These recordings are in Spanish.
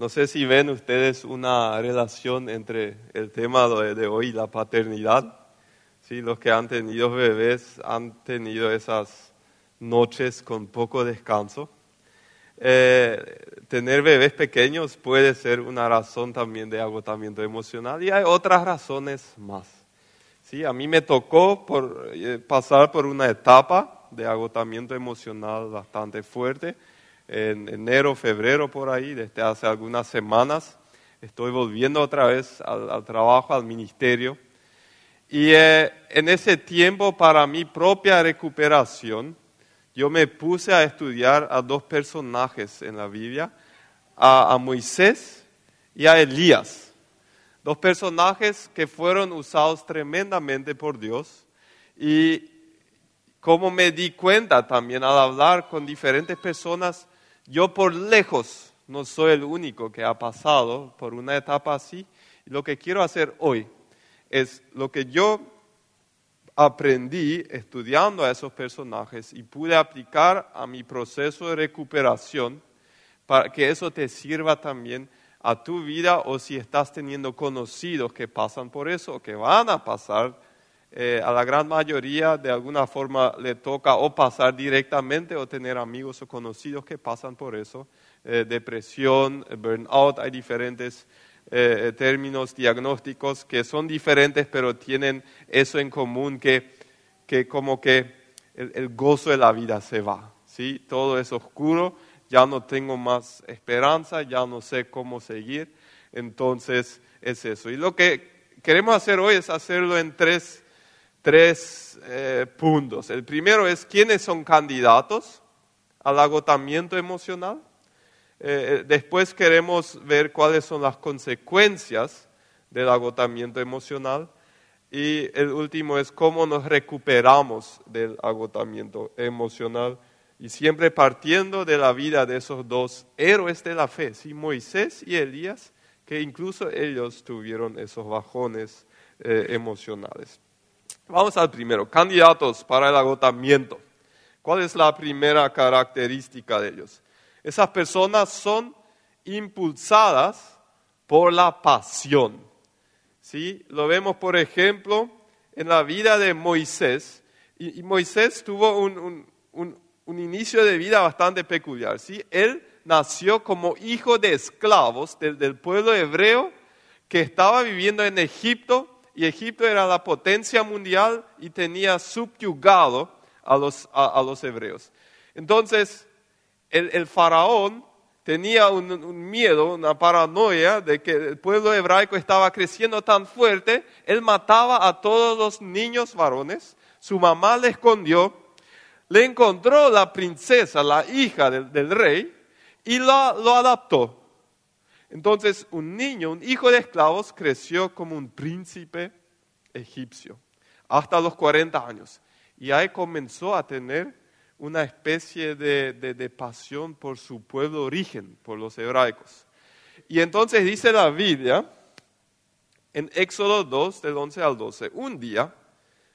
No sé si ven ustedes una relación entre el tema de, hoy y la paternidad. Sí, los que han tenido bebés han tenido esas noches con poco descanso. Eh, tener bebés pequeños puede ser una razón también de agotamiento emocional y hay otras razones más. Sí, a mí me tocó por, eh, pasar por una etapa de agotamiento emocional bastante fuerte en enero, febrero por ahí, desde hace algunas semanas. Estoy volviendo otra vez al, trabajo, al ministerio. Y eh, en ese tiempo, para mi propia recuperación, yo me puse a estudiar a dos personajes en la Biblia, a, a Moisés y a Elías. Dos personajes que fueron usados tremendamente por Dios. Y como me di cuenta también al hablar con diferentes personas, yo por lejos no soy el único que ha pasado por una etapa así. lo que quiero hacer hoy es lo que yo aprendí estudiando a esos personajes y pude aplicar a mi proceso de recuperación para que eso te sirva también a tu vida o si estás teniendo conocidos que pasan por eso o que van a pasar eh, a la gran mayoría de alguna forma le toca o pasar directamente o tener amigos o conocidos que pasan por eso. Eh, depresión, burnout, hay diferentes eh, términos diagnósticos que son diferentes pero tienen eso en común que, que como que el, el, gozo de la vida se va. ¿sí? Todo es oscuro, ya no tengo más esperanza, ya no sé cómo seguir. Entonces es eso. Y lo que queremos hacer hoy es hacerlo en tres tres eh, puntos. El primero es quiénes son candidatos al agotamiento emocional. Eh, eh, después queremos ver cuáles son las consecuencias del agotamiento emocional. Y el último es cómo nos recuperamos del agotamiento emocional. Y siempre partiendo de la vida de esos dos héroes de la fe, ¿sí? Moisés y Elías, que incluso ellos tuvieron esos bajones emocionales. Vamos al primero, candidatos para el agotamiento. ¿Cuál es la primera característica de ellos? Esas personas son impulsadas por la pasión. ¿Sí? Lo vemos, por ejemplo, en la vida de Moisés. Y, Moisés tuvo un, inicio de vida bastante peculiar. ¿sí? Él nació como hijo de esclavos del pueblo hebreo que estaba viviendo en Egipto y Egipto era la potencia mundial y tenía subyugado a los, a, los hebreos. Entonces, el, faraón tenía un, miedo, una paranoia de que el pueblo hebraico estaba creciendo tan fuerte, él mataba a todos los niños varones, su mamá le escondió, le encontró la princesa, la hija del, rey, y lo, lo adaptó. Entonces un niño, un hijo de esclavos, creció como un príncipe egipcio hasta los 40 años. Y ahí comenzó a tener una especie de, pasión por su pueblo origen, por los hebraicos. Y entonces dice la Biblia, en Éxodo 2, del 11 al 12, un día,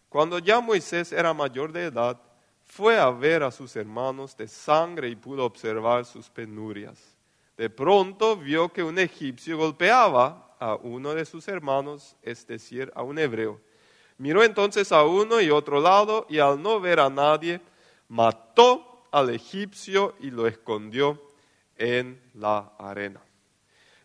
cuando ya Moisés era mayor de edad, fue a ver a sus hermanos de sangre y pudo observar sus penurias. De pronto vio que un egipcio golpeaba a uno de sus hermanos, es decir, a un hebreo. Miró entonces a uno y otro lado y al no ver a nadie, mató al egipcio y lo escondió en la arena.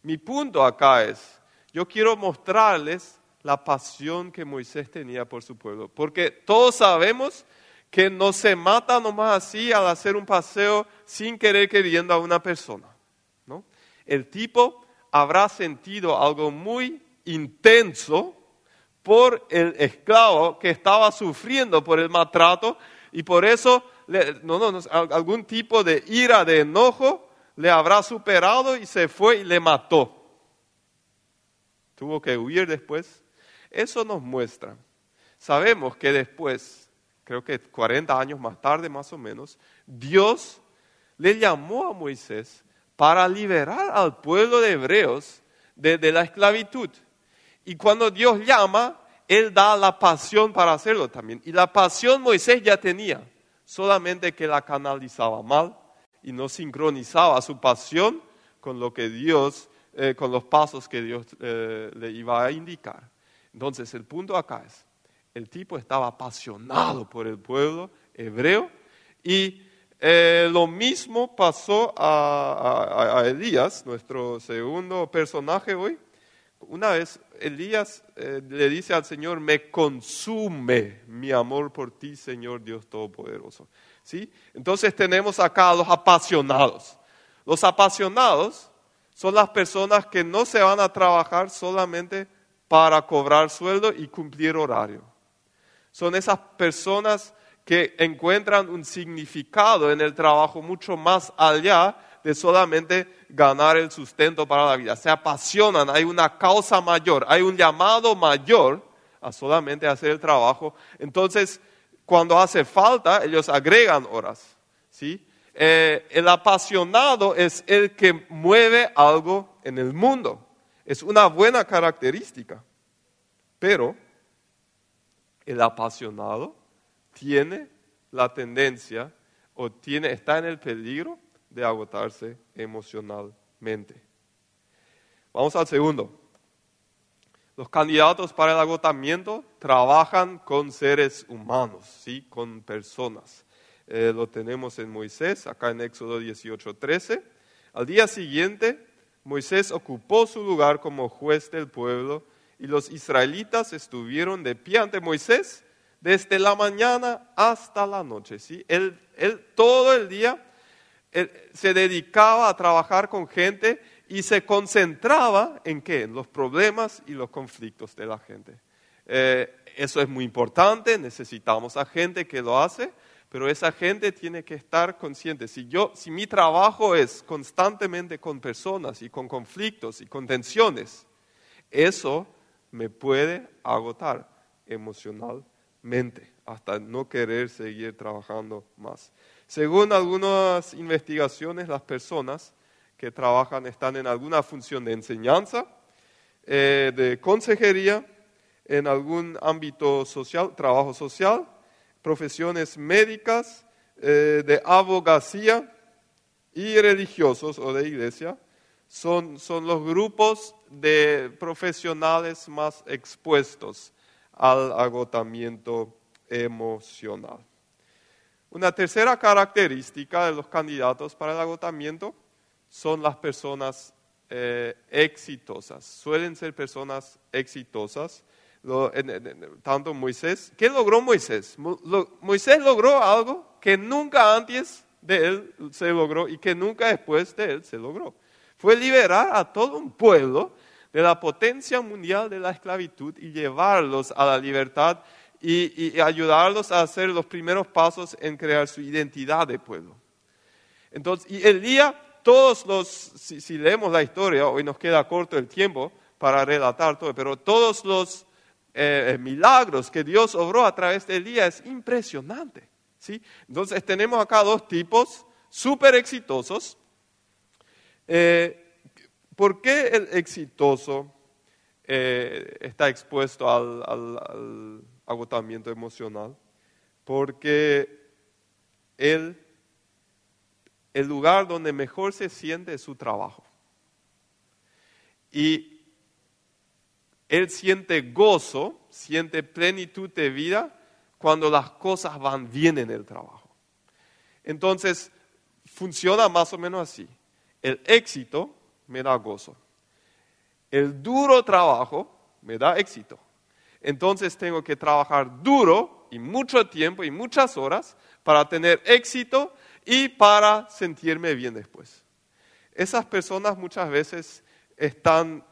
Mi punto acá es, yo quiero mostrarles la pasión que Moisés tenía por su pueblo, porque todos sabemos que no se mata nomás así al hacer un paseo sin querer queriendo a una persona el tipo habrá sentido algo muy intenso por el esclavo que estaba sufriendo por el maltrato y por eso no, no, algún tipo de ira, de enojo le habrá superado y se fue y le mató. Tuvo que huir después. Eso nos muestra. Sabemos que después, creo que 40 años más tarde más o menos, Dios le llamó a Moisés para liberar al pueblo de hebreos de, la esclavitud. Y cuando Dios llama, Él da la pasión para hacerlo también. Y la pasión Moisés ya tenía, solamente que la canalizaba mal y no sincronizaba su pasión con lo que Dios, eh, con los pasos que Dios eh, le iba a indicar. Entonces, el punto acá es, el tipo estaba apasionado por el pueblo hebreo y eh, lo mismo pasó a, Elías, nuestro segundo personaje hoy. Una vez Elías eh, le dice al Señor, me consume mi amor por ti, Señor Dios Todopoderoso. ¿Sí? Entonces tenemos acá a los apasionados. Los apasionados son las personas que no se van a trabajar solamente para cobrar sueldo y cumplir horario. Son esas personas que encuentran un significado en el trabajo mucho más allá de solamente ganar el sustento para la vida. Se apasionan, hay una causa mayor, hay un llamado mayor a solamente hacer el trabajo. Entonces, cuando hace falta, ellos agregan horas. ¿sí? Eh, el apasionado es el que mueve algo en el mundo. Es una buena característica. Pero el apasionado tiene la tendencia o tiene, está en el peligro de agotarse emocionalmente. Vamos al segundo. Los candidatos para el agotamiento trabajan con seres humanos, ¿sí? con personas. Eh, lo tenemos en Moisés, acá en Éxodo 18:13. Al día siguiente, Moisés ocupó su lugar como juez del pueblo y los israelitas estuvieron de pie ante Moisés desde la mañana hasta la noche. ¿sí? Él, todo el día se dedicaba a trabajar con gente y se concentraba en qué? En los problemas y los conflictos de la gente. Eh, eso es muy importante, necesitamos a gente que lo hace, pero esa gente tiene que estar consciente. Si, yo, si mi trabajo es constantemente con personas y con conflictos y con tensiones, eso me puede agotar emocionalmente hasta no querer seguir trabajando más. Según algunas investigaciones, las personas que trabajan están en alguna función de enseñanza, eh, de consejería, en algún ámbito social, trabajo social, profesiones médicas, eh, de abogacía y religiosos o de iglesia, son, son los grupos de profesionales más expuestos al agotamiento emocional. Una tercera característica de los candidatos para el agotamiento son las personas eh, exitosas. Suelen ser personas exitosas. tanto Moisés, ¿qué logró Moisés? Moisés logró algo que nunca antes de él se logró y que nunca después de él se logró fue liberar a todo un pueblo de la potencia mundial de la esclavitud y llevarlos a la libertad y, ayudarlos a hacer los primeros pasos en crear su identidad de pueblo. Entonces, y el día, todos los, si, leemos la historia, hoy nos queda corto el tiempo para relatar todo, pero todos los eh, milagros que Dios obró a través del día es impresionante. ¿sí? Entonces tenemos acá dos tipos súper exitosos eh, ¿Por qué el exitoso eh, está expuesto al, agotamiento emocional? Porque el lugar donde mejor se siente es su trabajo. Y él siente gozo, siente plenitud de vida cuando las cosas van bien en el trabajo. Entonces, funciona más o menos así. El éxito me da gozo. El duro trabajo me da éxito. Entonces tengo que trabajar duro y mucho tiempo y muchas horas para tener éxito y para sentirme bien después. Esas personas muchas veces están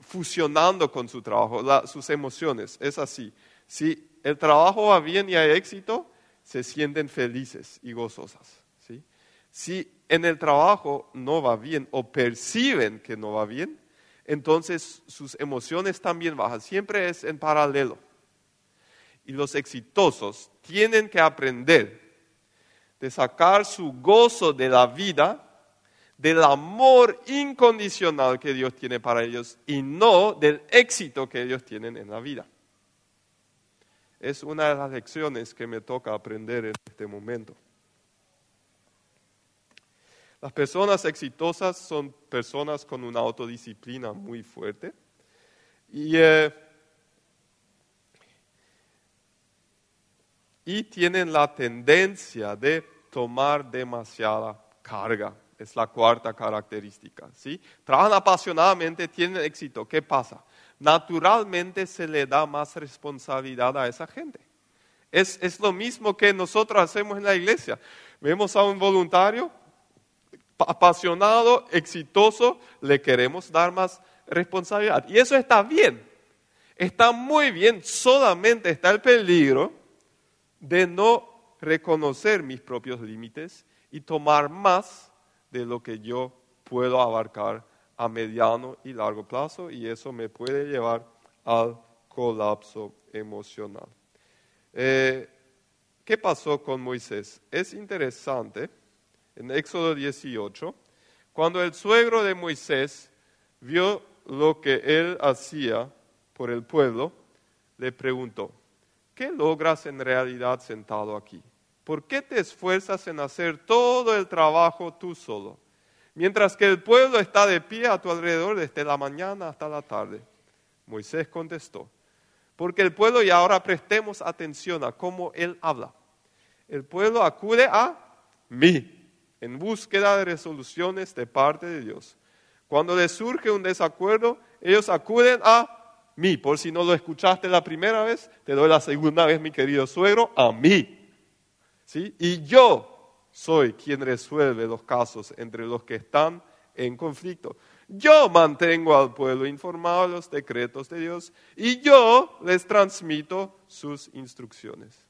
fusionando con su trabajo, sus emociones. Es así. Si el trabajo va bien y hay éxito, se sienten felices y gozosas. ¿sí? Si en el trabajo no va bien o perciben que no va bien, entonces sus emociones también bajan. Siempre es en paralelo. Y los exitosos tienen que aprender de sacar su gozo de la vida, del amor incondicional que Dios tiene para ellos y no del éxito que ellos tienen en la vida. Es una de las lecciones que me toca aprender en este momento. Las personas exitosas son personas con una autodisciplina muy fuerte y, eh, y tienen la tendencia de tomar demasiada carga. Es la cuarta característica. ¿sí? Trabajan apasionadamente, tienen éxito. ¿Qué pasa? Naturalmente se le da más responsabilidad a esa gente. Es, es lo mismo que nosotros hacemos en la iglesia. Vemos a un voluntario apasionado, exitoso, le queremos dar más responsabilidad. Y eso está bien, está muy bien, solamente está el peligro de no reconocer mis propios límites y tomar más de lo que yo puedo abarcar a mediano y largo plazo y eso me puede llevar al colapso emocional. Eh, ¿Qué pasó con Moisés? Es interesante en Éxodo 18, cuando el suegro de Moisés vio lo que él hacía por el pueblo, le preguntó, ¿qué logras en realidad sentado aquí? ¿Por qué te esfuerzas en hacer todo el trabajo tú solo? Mientras que el pueblo está de pie a tu alrededor desde la mañana hasta la tarde. Moisés contestó, porque el pueblo, y ahora prestemos atención a cómo él habla, el pueblo acude a mí en búsqueda de resoluciones de parte de Dios. Cuando les surge un desacuerdo, ellos acuden a mí. Por si no lo escuchaste la primera vez, te doy la segunda vez, mi querido suegro, a mí. ¿Sí? Y yo soy quien resuelve los casos entre los que están en conflicto. Yo mantengo al pueblo informado de los decretos de Dios y yo les transmito sus instrucciones.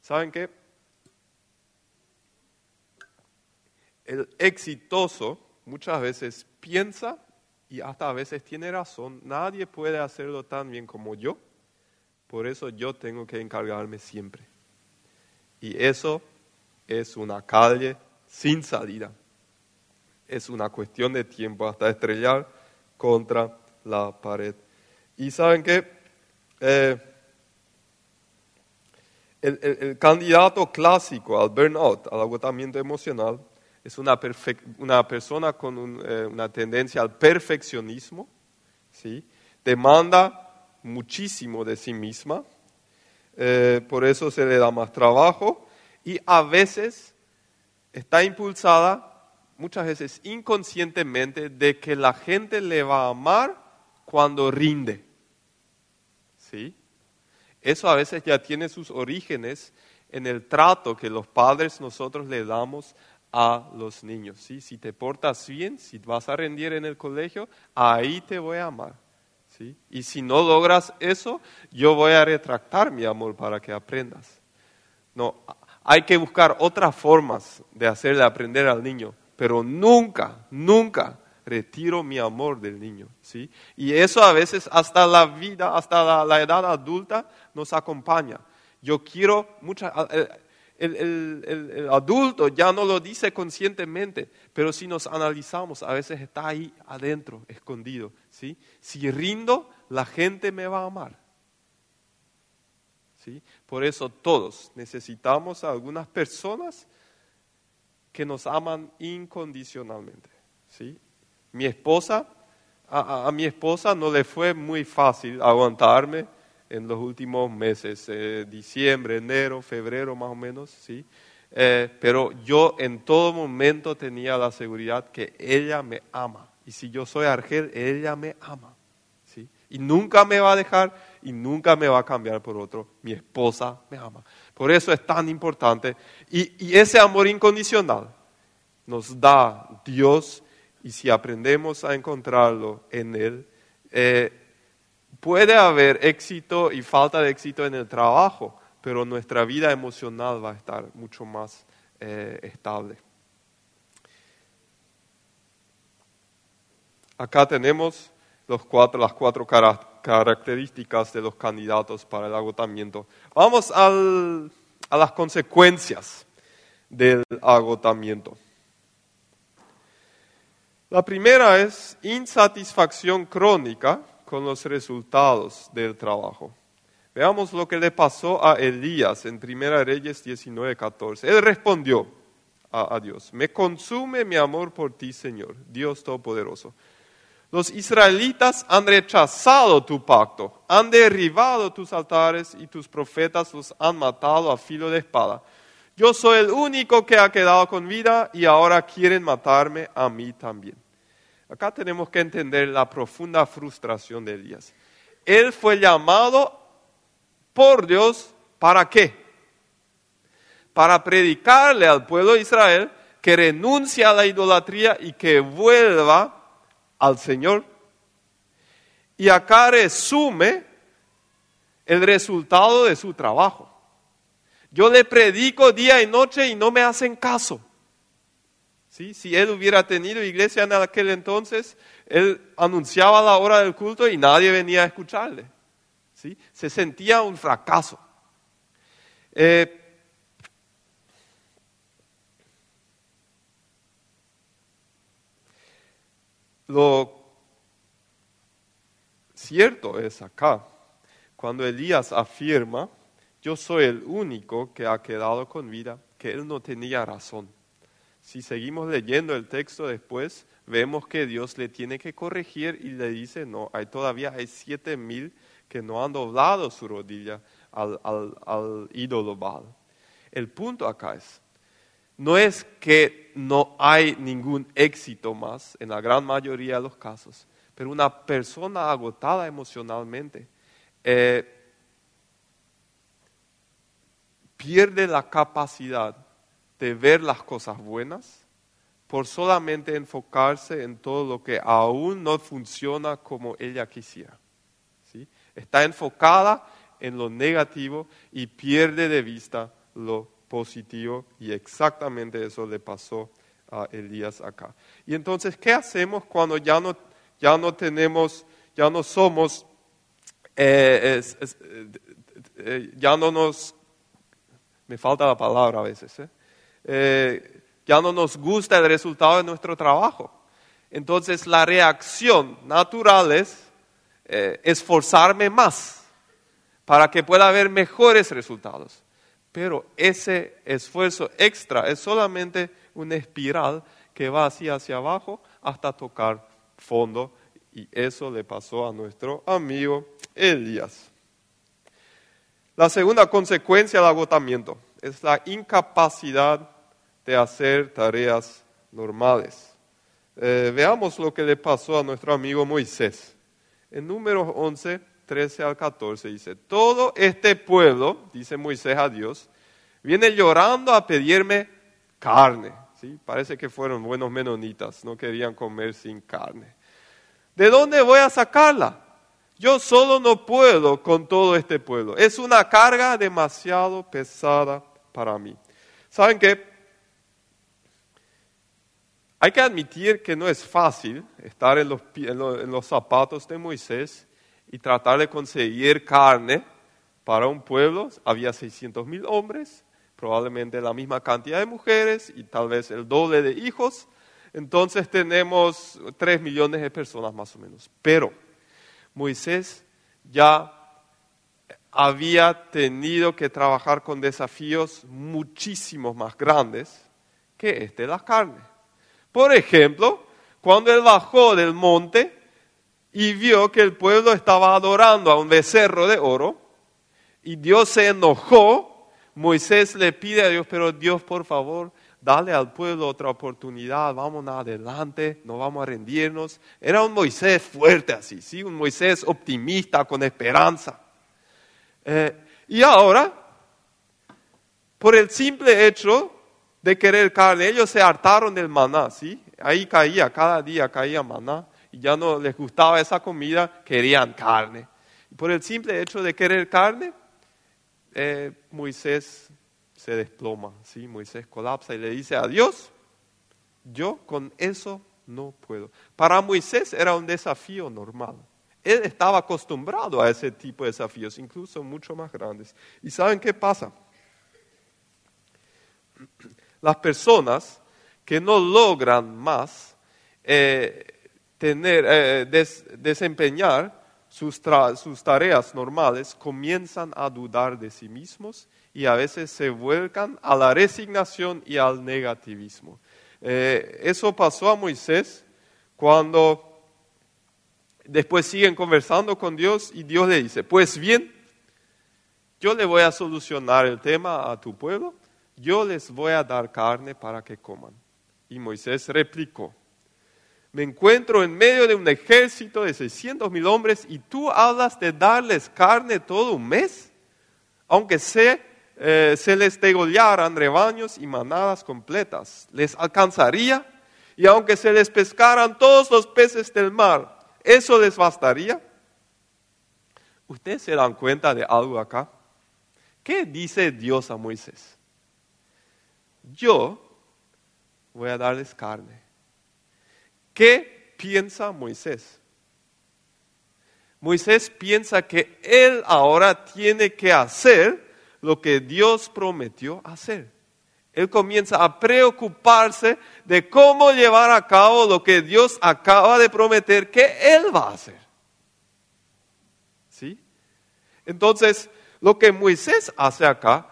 ¿Saben qué? El exitoso muchas veces piensa y hasta a veces tiene razón, nadie puede hacerlo tan bien como yo, por eso yo tengo que encargarme siempre. Y eso es una calle sin salida. Es una cuestión de tiempo hasta estrellar contra la pared. Y saben qué? Eh, el, candidato clásico al burnout, al agotamiento emocional, es una, una persona con eh, una tendencia al perfeccionismo, ¿sí? demanda muchísimo de sí misma, eh, por eso se le da más trabajo y a veces está impulsada, muchas veces inconscientemente, de que la gente le va a amar cuando rinde. ¿Sí? Eso a veces ya tiene sus orígenes en el trato que los padres nosotros le damos a los niños. ¿sí? Si te portas bien, si vas a rendir en el colegio, ahí te voy a amar. ¿sí? Y si no logras eso, yo voy a retractar mi amor para que aprendas. No, hay que buscar otras formas de hacerle aprender al niño, pero nunca, nunca retiro mi amor del niño. ¿sí? Y eso a veces hasta la vida, hasta la, la edad adulta nos acompaña. Yo quiero muchas eh, el, adulto ya no lo dice conscientemente, pero si nos analizamos, a veces está ahí adentro, escondido. ¿sí? Si rindo, la gente me va a amar. ¿sí? Por eso todos necesitamos a algunas personas que nos aman incondicionalmente. ¿sí? Mi esposa, a mi esposa no le fue muy fácil aguantarme en los últimos meses, eh, diciembre, enero, febrero más o menos, ¿sí? Eh, pero yo en todo momento tenía la seguridad que ella me ama. Y si yo soy Argel, ella me ama. ¿sí? Y nunca me va a dejar y nunca me va a cambiar por otro. Mi esposa me ama. Por eso es tan importante. Y, ese amor incondicional nos da Dios y si aprendemos a encontrarlo en Él, eh, Puede haber éxito y falta de éxito en el trabajo, pero nuestra vida emocional va a estar mucho más eh, estable. Acá tenemos las cuatro características de los candidatos para el agotamiento. Vamos a las consecuencias del agotamiento. La primera es insatisfacción crónica con los resultados del trabajo. Veamos lo que le pasó a Elías en 1 Reyes 19:14. Él respondió a, a Dios. Me consume mi amor por ti, Señor, Dios Todopoderoso. Los israelitas han rechazado tu pacto, han derribado tus altares y tus profetas los han matado a filo de espada. Yo soy el único que ha quedado con vida y ahora quieren matarme a mí también. Acá tenemos que entender la profunda frustración de Elías. Él fue llamado por Dios para qué? Para predicarle al pueblo de Israel que renuncie a la idolatría y que vuelva al Señor. Y acá resume el resultado de su trabajo. Yo le predico día y noche y no me hacen caso. ¿Sí? Si él hubiera tenido iglesia en aquel entonces, él anunciaba la hora del culto y nadie venía a escucharle. ¿Sí? Se sentía un fracaso. Eh, lo cierto es acá, cuando Elías afirma yo soy el único que ha quedado con vida, que él no tenía razón. Si seguimos leyendo el texto después, vemos que Dios le tiene que corregir y le dice, no, hay todavía hay siete mil que no han doblado su rodilla al, al ídolo Baal. El punto acá es, no es que no hay ningún éxito más en la gran mayoría de los casos, pero una persona agotada emocionalmente, eh, pierde la capacidad de ver las cosas buenas por solamente enfocarse en todo lo que aún no funciona como ella quisiera. ¿sí? Está enfocada en lo negativo y pierde de vista lo positivo y exactamente eso le pasó a Elías acá. Y entonces, ¿qué hacemos cuando ya no, ya no tenemos, ya no somos, eh, eh, ya no nos me falta la palabra a veces, ¿eh? Eh, ya no nos gusta el resultado de nuestro trabajo. Entonces la reacción natural es eh, esforzarme más para que pueda haber mejores resultados. Pero ese esfuerzo extra es solamente una espiral que va así hacia abajo hasta tocar fondo. Y eso le pasó a nuestro amigo Elías. La segunda consecuencia del agotamiento es la incapacidad de hacer tareas normales. Eh, veamos lo que le pasó a nuestro amigo Moisés. En números 11, 13 al 14 dice, todo este pueblo, dice Moisés a Dios, viene llorando a pedirme carne. ¿sí? Parece que fueron buenos menonitas, no querían comer sin carne. ¿De dónde voy a sacarla? Yo solo no puedo con todo este pueblo. Es una carga demasiado pesada para mí. ¿Saben qué? Hay que admitir que no es fácil estar en los, zapatos de Moisés y tratar de conseguir carne para un pueblo. Había 600 mil hombres, probablemente la misma cantidad de mujeres y tal vez el doble de hijos. Entonces tenemos 3 millones de personas más o menos. Pero Moisés ya había tenido que trabajar con desafíos muchísimos más grandes que este de la carne. Por ejemplo, cuando él bajó del monte y vio que el pueblo estaba adorando a un becerro de oro y Dios se enojó, Moisés le pide a Dios, pero Dios por favor, dale al pueblo otra oportunidad, vamos adelante, no vamos a rendirnos. Era un Moisés fuerte así, ¿sí? un Moisés optimista, con esperanza. Eh, y ahora, por el simple hecho de querer carne, ellos se hartaron del maná, ¿sí? Ahí caía, cada día caía maná y ya no les gustaba esa comida, querían carne. Y por el simple hecho de querer carne, eh, Moisés se desploma, ¿sí? Moisés colapsa y le dice a Dios, yo con eso no puedo. Para Moisés era un desafío normal. Él estaba acostumbrado a ese tipo de desafíos, incluso mucho más grandes. ¿Y saben qué pasa? Las personas que no logran más eh, eh, desempeñar sus, sus tareas normales comienzan a dudar de sí mismos y a veces se vuelcan a la resignación y al negativismo. Eh, eso pasó a Moisés cuando después siguen conversando con Dios y Dios le dice, pues bien, yo le voy a solucionar el tema a tu pueblo, yo les voy a dar carne para que coman. Y Moisés replicó, me encuentro en medio de un ejército de 600 mil hombres y tú hablas de darles carne todo un mes, aunque se, eh, se les degollaran rebaños y manadas completas, les alcanzaría y aunque se les pescaran todos los peces del mar, ¿eso les bastaría? ¿Ustedes se dan cuenta de algo acá? ¿Qué dice Dios a Moisés? Yo voy a darles carne ¿Qué piensa Moisés? Moisés piensa que él ahora tiene que hacer lo que Dios prometió hacer. Él comienza a preocuparse de cómo llevar a cabo lo que Dios acaba de prometer que él va a hacer. ¿Sí? Entonces, lo que Moisés hace acá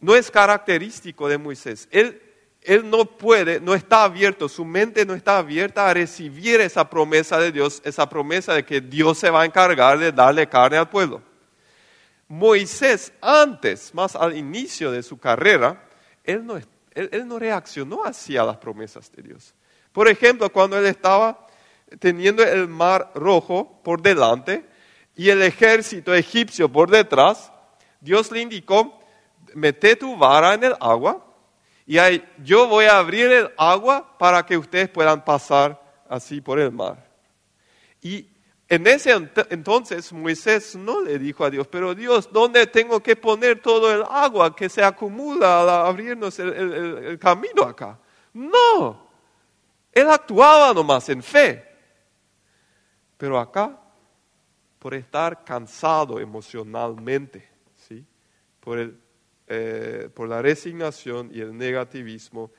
no es característico de Moisés. Él él no puede, no está abierto, su mente no está abierta a recibir esa promesa de Dios, esa promesa de que Dios se va a encargar de darle carne al pueblo. Moisés, antes, más al inicio de su carrera, él no, él, no reaccionó así a las promesas de Dios. Por ejemplo, cuando él estaba teniendo el mar rojo por delante y el ejército egipcio por detrás, Dios le indicó, mete tu vara en el agua y yo voy a abrir el agua para que ustedes puedan pasar así por el mar. Y en ese entonces Moisés no le dijo a Dios, pero Dios, ¿dónde tengo que poner todo el agua que se acumula al abrirnos el, camino acá? No, él actuaba nomás en fe. Pero acá, por estar cansado emocionalmente, ¿sí? por el eh, por la resignación y el negativismo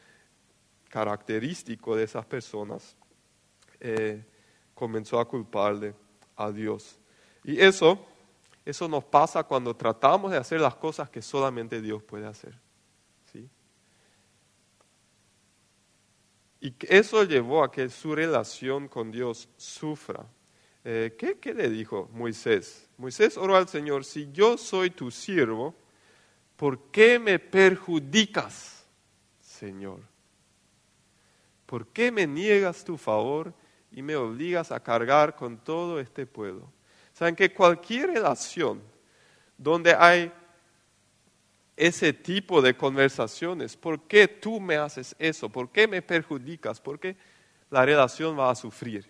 característico de esas personas, eh, comenzó a culparle a Dios. Y eso, eso nos pasa cuando tratamos de hacer las cosas que solamente Dios puede hacer. ¿sí? Y eso llevó a que su relación con Dios sufra. Eh, ¿qué, ¿Qué le dijo Moisés? Moisés oró al Señor, si yo soy tu siervo, ¿por qué me perjudicas, Señor? ¿Por qué me niegas tu favor y me obligas a cargar con todo este pueblo? Saben que cualquier relación donde hay ese tipo de conversaciones, ¿por qué tú me haces eso? ¿Por qué me perjudicas? ¿Por qué la relación va a sufrir?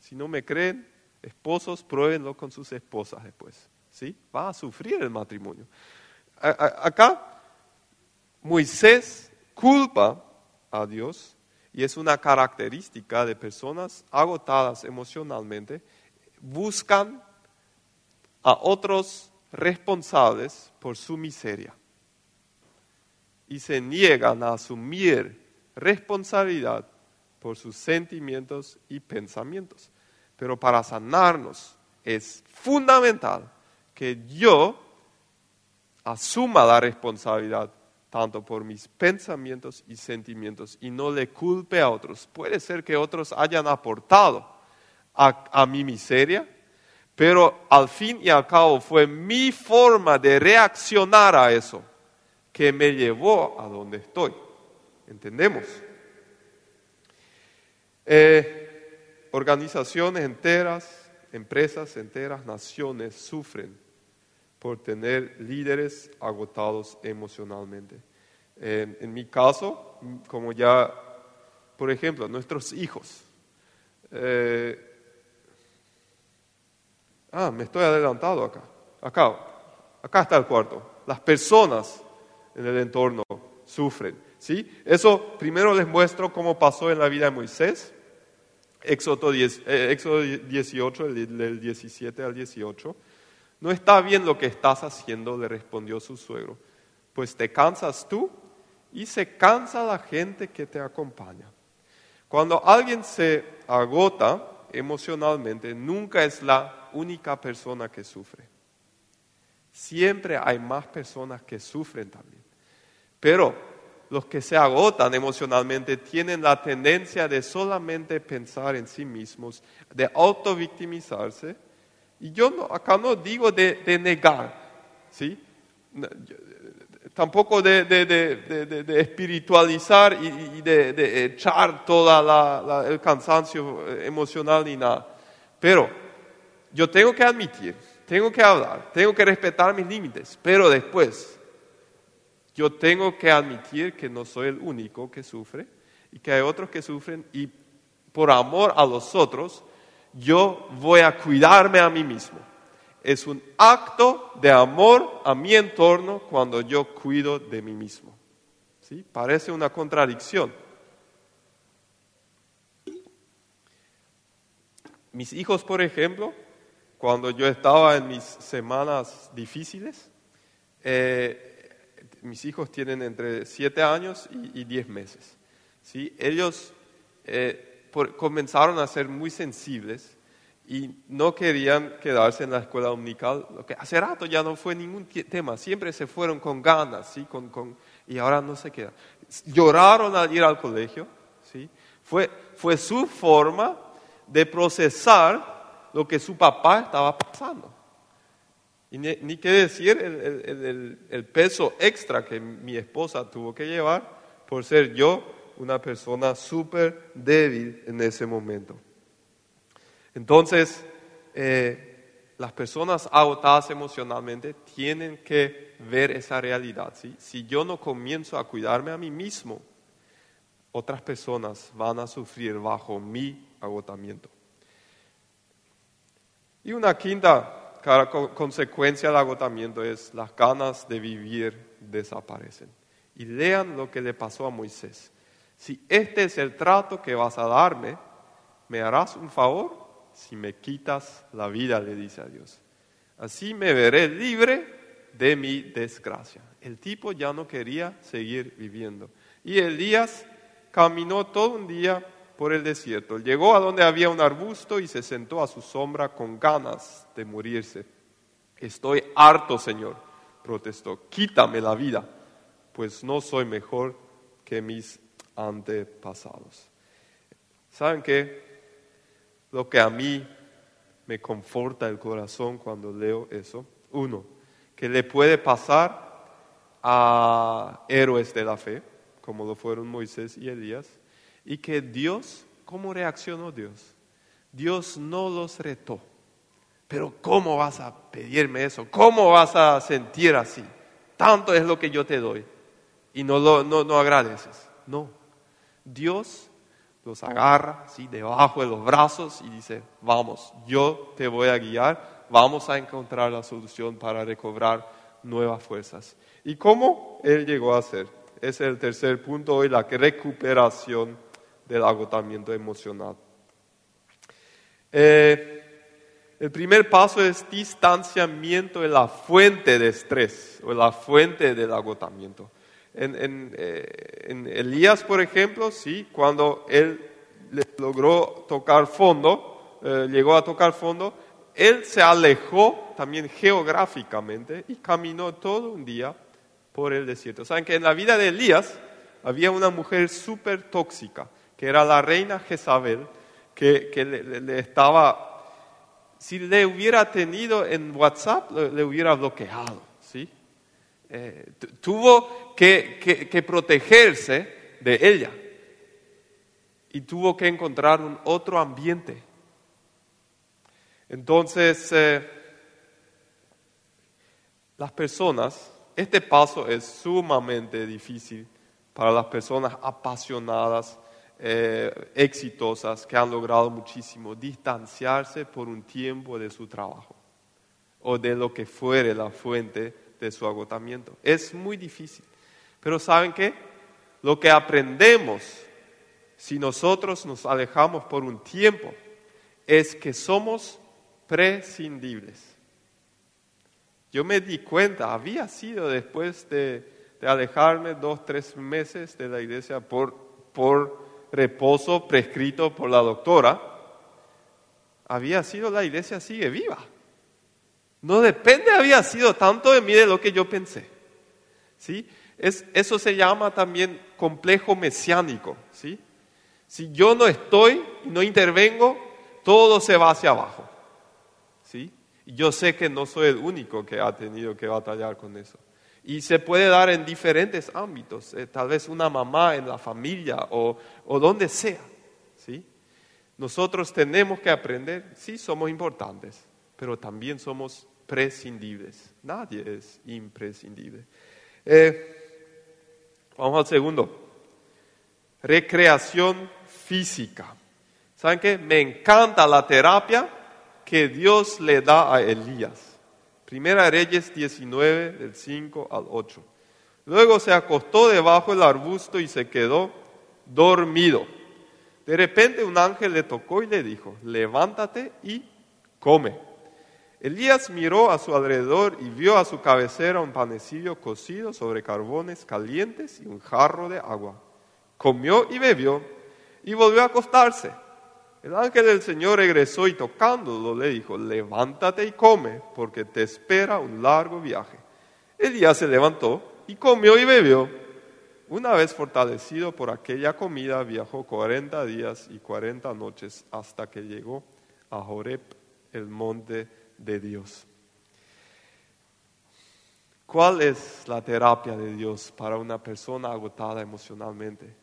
Si no me creen, esposos, pruébenlo con sus esposas después. ¿Sí? Va a sufrir el matrimonio acá Moisés culpa a Dios y es una característica de personas agotadas emocionalmente, buscan a otros responsables por su miseria y se niegan a asumir responsabilidad por sus sentimientos y pensamientos. Pero para sanarnos es fundamental que yo asuma la responsabilidad tanto por mis pensamientos y sentimientos y no le culpe a otros. Puede ser que otros hayan aportado a, mi miseria, pero al fin y al cabo fue mi forma de reaccionar a eso que me llevó a donde estoy. ¿Entendemos? Eh, organizaciones enteras, empresas enteras, naciones sufren por tener líderes agotados emocionalmente. En, mi caso, como ya, por ejemplo, nuestros hijos. Eh, ah, me estoy adelantado acá. Acá, acá está el cuarto. Las personas en el entorno sufren. ¿sí? Eso primero les muestro cómo pasó en la vida de Moisés. Éxodo, 10, eh, Éxodo 18, del 17 al 18. No está bien lo que estás haciendo, le respondió su suegro, pues te cansas tú y se cansa la gente que te acompaña. Cuando alguien se agota emocionalmente, nunca es la única persona que sufre. Siempre hay más personas que sufren también. Pero los que se agotan emocionalmente tienen la tendencia de solamente pensar en sí mismos, de autovictimizarse. Y yo no, acá no digo de, negar, ¿sí? tampoco de, espiritualizar y, de, echar todo el cansancio emocional ni nada. Pero yo tengo que admitir, tengo que hablar, tengo que respetar mis límites, pero después yo tengo que admitir que no soy el único que sufre y que hay otros que sufren y por amor a los otros yo voy a cuidarme a mí mismo es un acto de amor a mi entorno cuando yo cuido de mí mismo. ¿Sí? Parece una contradicción. Mis hijos, por ejemplo, cuando yo estaba en mis semanas difíciles, eh, mis hijos tienen entre 7 años y 10 meses. ¿sí? Ellos eh, comenzaron a ser muy sensibles y no querían quedarse en la escuela dominical, lo que hace rato ya no fue ningún tema, siempre se fueron con ganas, ¿sí? con, con, y ahora no se quedan. Lloraron al ir al colegio, ¿sí? fue, fue su forma de procesar lo que su papá estaba pasando. Y ni, ni qué decir el, el, el peso extra que mi esposa tuvo que llevar por ser yo una persona súper débil en ese momento. Entonces, eh, las personas agotadas emocionalmente tienen que ver esa realidad. Si yo no comienzo a cuidarme a mí mismo, otras personas van a sufrir bajo mi agotamiento. Y una quinta consecuencia del agotamiento es las ganas de vivir desaparecen. Y lean lo que le pasó a Moisés. Si este es el trato que vas a darme, ¿me harás un favor? si me quitas la vida, le dice a Dios. Así me veré libre de mi desgracia. El tipo ya no quería seguir viviendo. Y Elías caminó todo un día por el desierto. Llegó a donde había un arbusto y se sentó a su sombra con ganas de morirse. Estoy harto, Señor, protestó. Quítame la vida, pues no soy mejor que mis antepasados. ¿Saben qué? lo que a mí me conforta el corazón cuando leo eso. Uno, que le puede pasar a héroes de la fe, como lo fueron Moisés y Elías, y que Dios, ¿cómo reaccionó Dios? Dios no los retó. Pero ¿cómo vas a pedirme eso? ¿Cómo vas a sentir así? Tanto es lo que yo te doy y no, lo, no, no agradeces. No, Dios los agarra así debajo de los brazos y dice, vamos, yo te voy a guiar, vamos a encontrar la solución para recobrar nuevas fuerzas. ¿Y cómo él llegó a hacer? es el tercer punto hoy, la recuperación del agotamiento emocional. Eh, el primer paso es distanciamiento de la fuente de estrés o la fuente del agotamiento. Eh, en, Elías, por ejemplo, sí, cuando él logró tocar fondo, eh, llegó a tocar fondo, él se alejó también geográficamente y caminó todo un día por el desierto. Saben que en la vida de Elías había una mujer súper tóxica, que era la reina Jezabel, que, le, estaba, si le hubiera tenido en WhatsApp, le hubiera bloqueado. Eh, tuvo que, protegerse de ella y tuvo que encontrar un otro ambiente. Entonces, eh, las personas, este paso es sumamente difícil para las personas apasionadas, eh, exitosas, que han logrado muchísimo, distanciarse por un tiempo de su trabajo o de lo que fuere la fuente de su agotamiento. Es muy difícil. Pero ¿saben qué? Lo que aprendemos si nosotros nos alejamos por un tiempo es que somos prescindibles. Yo me di cuenta, había sido después de, alejarme dos, tres meses de la iglesia por, por reposo prescrito por la doctora, había sido la iglesia sigue viva. No depende, había sido tanto de mí de lo que yo pensé. ¿Sí? Es, eso se llama también complejo mesiánico. ¿sí? Si yo no estoy y no intervengo, todo se va hacia abajo. ¿sí? Y yo sé que no soy el único que ha tenido que batallar con eso. Y se puede dar en diferentes ámbitos, eh, tal vez una mamá en la familia o, o donde sea. ¿sí? Nosotros tenemos que aprender, sí somos importantes, pero también somos prescindibles. Nadie es imprescindible. Eh, vamos al segundo. Recreación física. ¿Saben qué? Me encanta la terapia que Dios le da a Elías. Primera Reyes 19, del 5 al 8. Luego se acostó debajo del arbusto y se quedó dormido. De repente un ángel le tocó y le dijo, levántate y come. Elías miró a su alrededor y vio a su cabecera un panecillo cocido sobre carbones calientes y un jarro de agua. Comió y bebió y volvió a acostarse. El ángel del Señor regresó y tocándolo le dijo, levántate y come, porque te espera un largo viaje. Elías se levantó y comió y bebió. Una vez fortalecido por aquella comida, viajó 40 días y 40 noches hasta que llegó a Joreb, el monte de Dios. ¿Cuál es la terapia de Dios para una persona agotada emocionalmente?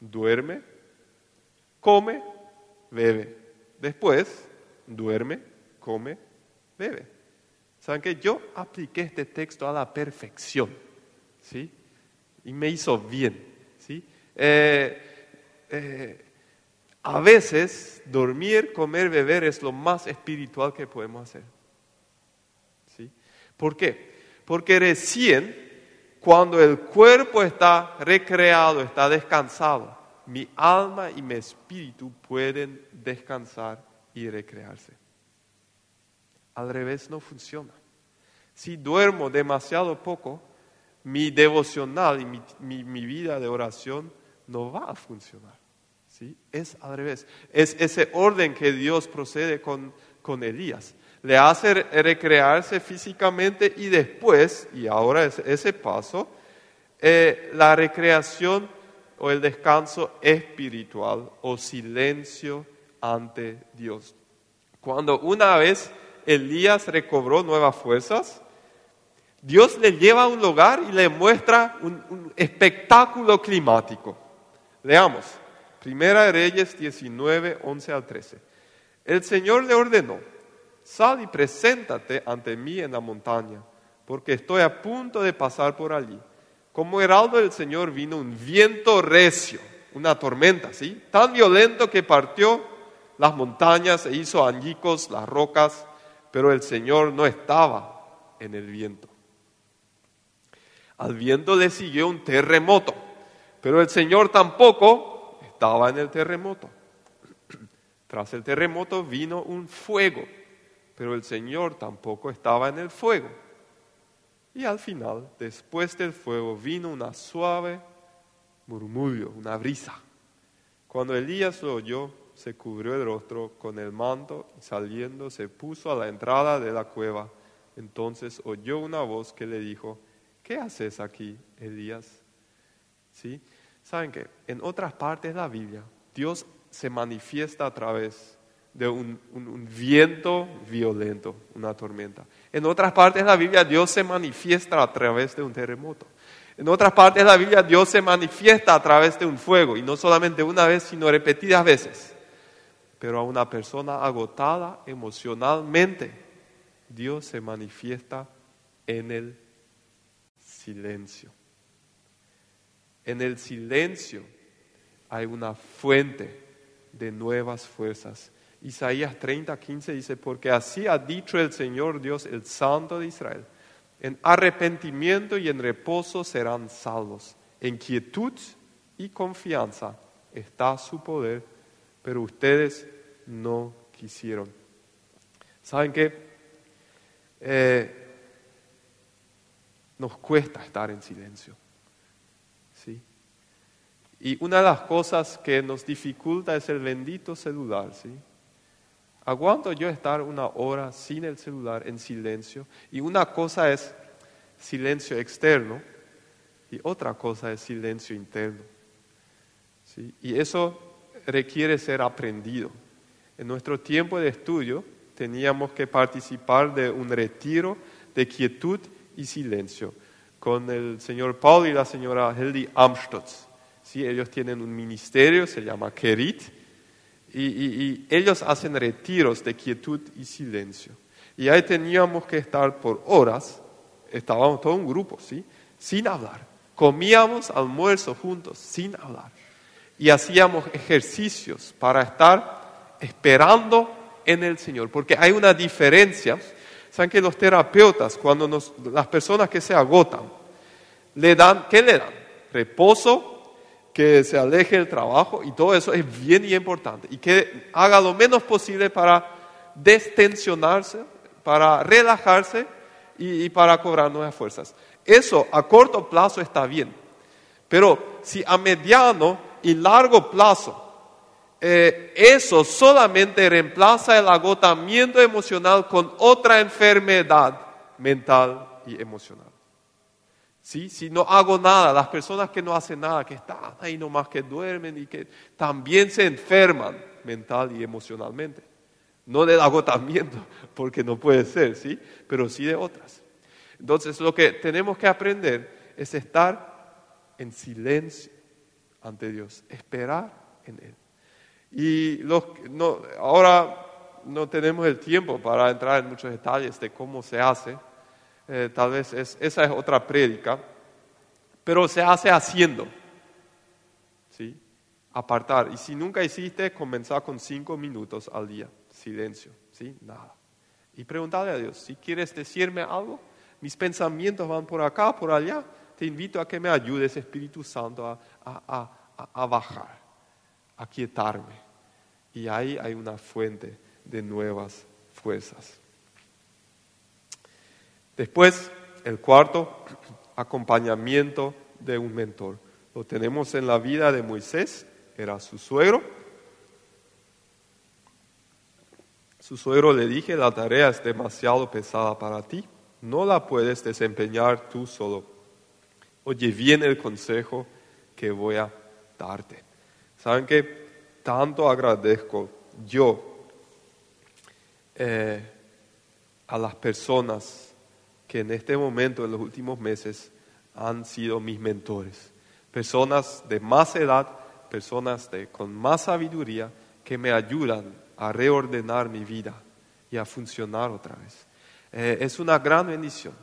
Duerme, come, bebe. Después, duerme, come, bebe. ¿Saben que Yo apliqué este texto a la perfección. ¿Sí? y me hizo bien. ¿sí? Eh, eh, a veces dormir, comer, beber es lo más espiritual que podemos hacer. ¿sí? ¿Por qué? Porque recién cuando el cuerpo está recreado, está descansado, mi alma y mi espíritu pueden descansar y recrearse. Al revés no funciona. Si duermo demasiado poco, mi devocional y mi, vida de oración no va a funcionar. Es al revés. Es ese orden que Dios procede con, con Elías. Le hace recrearse físicamente y después, y ahora es ese paso, eh, la recreación o el descanso espiritual o silencio ante Dios. Cuando una vez Elías recobró nuevas fuerzas, Dios le lleva a un lugar y le muestra un, espectáculo climático. Leamos, Primera Reyes 19, 11 al 13. El Señor le ordenó, sal y preséntate ante mí en la montaña, porque estoy a punto de pasar por allí. Como heraldo del Señor vino un viento recio, una tormenta, ¿sí? Tan violento que partió las montañas e hizo añicos las rocas, pero el Señor no estaba en el viento. Al viento le siguió un terremoto, pero el Señor tampoco estaba en el terremoto. Tras el terremoto vino un fuego, pero el Señor tampoco estaba en el fuego. Y al final, después del fuego, vino una suave murmullo, una brisa. Cuando Elías lo oyó, se cubrió el rostro con el manto y saliendo se puso a la entrada de la cueva. Entonces oyó una voz que le dijo, ¿qué haces aquí, Elías? ¿Sí? ¿Saben que En otras partes de la Biblia, Dios se manifiesta a través de un, viento violento, una tormenta. En otras partes de la Biblia, Dios se manifiesta a través de un terremoto. En otras partes de la Biblia, Dios se manifiesta a través de un fuego, y no solamente una vez, sino repetidas veces. Pero a una persona agotada emocionalmente, Dios se manifiesta en el silencio. En el silencio hay una fuente de nuevas fuerzas. Isaías 30, 15 dice, porque así ha dicho el Señor Dios, el Santo de Israel, en arrepentimiento y en reposo serán salvos, en quietud y confianza está su poder, pero ustedes no quisieron. ¿Saben qué? Eh, nos cuesta estar en silencio. Y una de las cosas que nos dificulta es el bendito celular. ¿sí? Aguanto yo estar una hora sin el celular, en silencio. Y una cosa es silencio externo y otra cosa es silencio interno. ¿Sí? Y eso requiere ser aprendido. En nuestro tiempo de estudio teníamos que participar de un retiro de quietud y silencio con el señor Paul y la señora Heldi Amstutz. ¿Sí? Ellos tienen un ministerio, se llama Kerit, y, ellos hacen retiros de quietud y silencio. Y ahí teníamos que estar por horas, estábamos todo un grupo, ¿sí? Sin hablar. Comíamos almuerzo juntos, sin hablar. Y hacíamos ejercicios para estar esperando en el Señor. Porque hay una diferencia. Saben que los terapeutas, cuando las personas que se agotan, le dan, ¿qué le dan? Reposo, que se aleje del trabajo y todo eso es bien y importante. Y que haga lo menos posible para destensionarse, para relajarse y, para cobrar nuevas fuerzas. Eso a corto plazo está bien. Pero si a mediano y largo plazo eh, eso solamente reemplaza el agotamiento emocional con otra enfermedad mental y emocional. ¿Sí? Si no hago nada, las personas que no hacen nada, que están ahí nomás, que duermen y que también se enferman mental y emocionalmente. No del agotamiento, porque no puede ser, ¿sí? Pero sí de otras. Entonces lo que tenemos que aprender es estar en silencio ante Dios, esperar en Él. Y los, no, ahora no tenemos el tiempo para entrar en muchos detalles de cómo se hace, eh, tal vez esa es otra prédica, pero se hace haciendo. Apartar. Y si nunca hiciste, comenzar con cinco minutos al día. Silencio. ¿sí? Nada. Y preguntarle a Dios, si quieres decirme algo, mis pensamientos van por acá, por allá, te invito a que me ayudes, Espíritu Santo, a bajar, a quietarme. Y ahí hay una fuente de nuevas fuerzas. Después, el cuarto, acompañamiento de un mentor. Lo tenemos en la vida de Moisés, era su suegro. Su suegro le dije, la tarea es demasiado pesada para ti, no la puedes desempeñar tú solo. Oye bien el consejo que voy a darte. ¿Saben qué? Tanto agradezco yo eh, a las personas que en este momento, en los últimos meses, han sido mis mentores. Personas de más edad, personas de, con más sabiduría que me ayudan a reordenar mi vida y a funcionar otra vez. Eh, es una gran bendición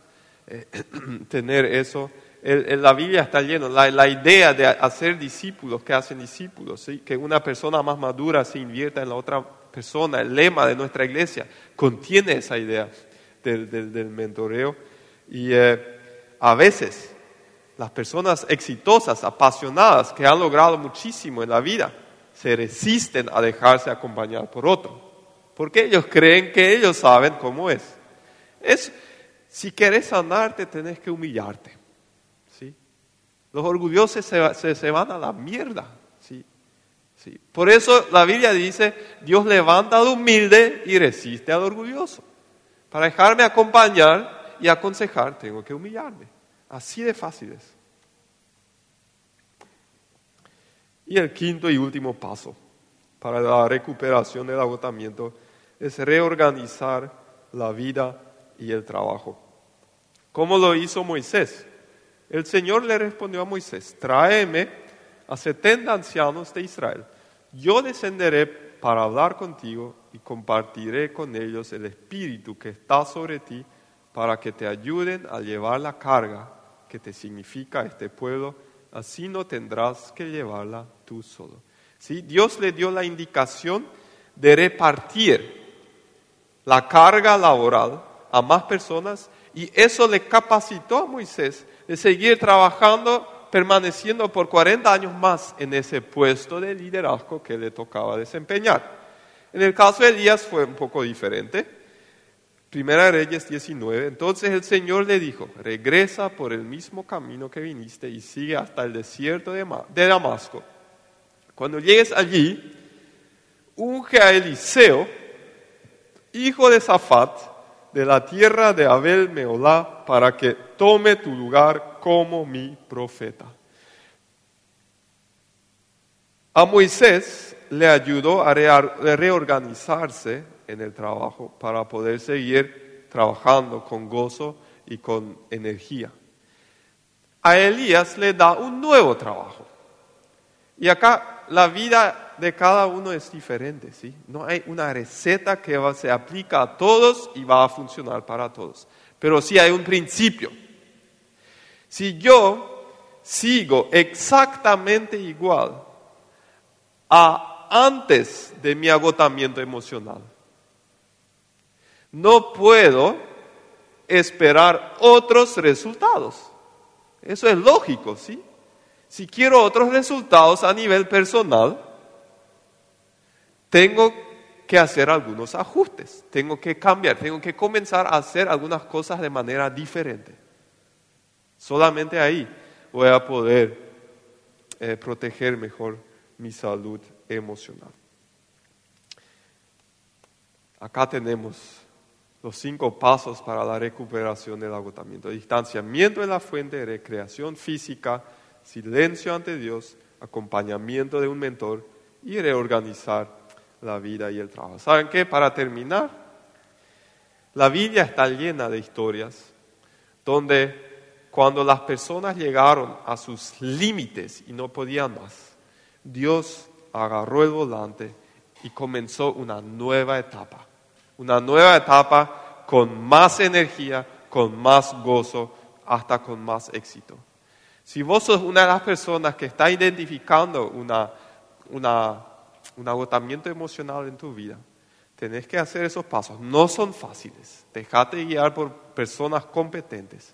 eh, tener eso. La Biblia está lleno, la, la, idea de hacer discípulos que hacen discípulos, ¿sí? que una persona más madura se invierta en la otra persona, el lema de nuestra iglesia contiene esa idea del, mentoreo. Y eh, a veces las personas exitosas, apasionadas, que han logrado muchísimo en la vida, se resisten a dejarse acompañar por otro, porque ellos creen que ellos saben cómo es. es si quieres sanarte, tenés que humillarte. ¿sí? Los orgullosos se, se, van a la mierda. ¿sí? ¿sí? Por eso la Biblia dice, Dios levanta al humilde y resiste al orgulloso. Para dejarme acompañar y aconsejar, tengo que humillarme. Así de fácil es. Y el quinto y último paso para la recuperación del agotamiento es reorganizar la vida y el trabajo. ¿Cómo lo hizo Moisés? El Señor le respondió a Moisés, tráeme a setenta ancianos de Israel. Yo descenderé para hablar contigo y compartiré con ellos el espíritu que está sobre ti para que te ayuden a llevar la carga que te significa este pueblo, así no tendrás que llevarla tú solo. ¿Sí? Dios le dio la indicación de repartir la carga laboral a más personas y eso le capacitó a Moisés de seguir trabajando, permaneciendo por 40 años más en ese puesto de liderazgo que le tocaba desempeñar. En el caso de Elías fue un poco diferente. Primera Reyes 19. Entonces el Señor le dijo, regresa por el mismo camino que viniste y sigue hasta el desierto de Damasco. Cuando llegues allí, unge a Eliseo hijo de Zafat, de la tierra de Abel Meolá, para que tome tu lugar como mi profeta. A Moisés le ayudó a reorganizarse en el trabajo para poder seguir trabajando con gozo y con energía. A Elías le da un nuevo trabajo. Y acá la vida de cada uno es diferente, ¿sí? No hay una receta que se aplica a todos y va a funcionar para todos. Pero sí hay un principio. Si yo sigo exactamente igual a antes de mi agotamiento emocional, no puedo esperar otros resultados. Eso es lógico, ¿sí? Si quiero otros resultados a nivel personal, tengo que hacer algunos ajustes, tengo que cambiar, tengo que comenzar a hacer algunas cosas de manera diferente. Solamente ahí voy a poder eh, proteger mejor mi salud emocional. Acá tenemos los cinco pasos para la recuperación del agotamiento. Distanciamiento de la fuente, recreación física, silencio ante Dios, acompañamiento de un mentor y reorganizar la vida y el trabajo. ¿Saben qué? Para terminar, la Biblia está llena de historias donde cuando las personas llegaron a sus límites y no podían más, Dios agarró el volante y comenzó una nueva etapa una nueva etapa con más energía, con más gozo, hasta con más éxito. Si vos sos una de las personas que está identificando una, un agotamiento emocional en tu vida, tenés que hacer esos pasos. No son fáciles. Dejate guiar por personas competentes.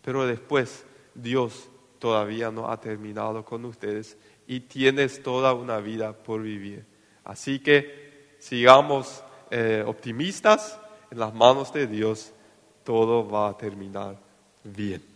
Pero después Dios todavía no ha terminado con ustedes y tienes toda una vida por vivir. Así que sigamos eh, optimistas, en las manos de Dios todo va a terminar bien.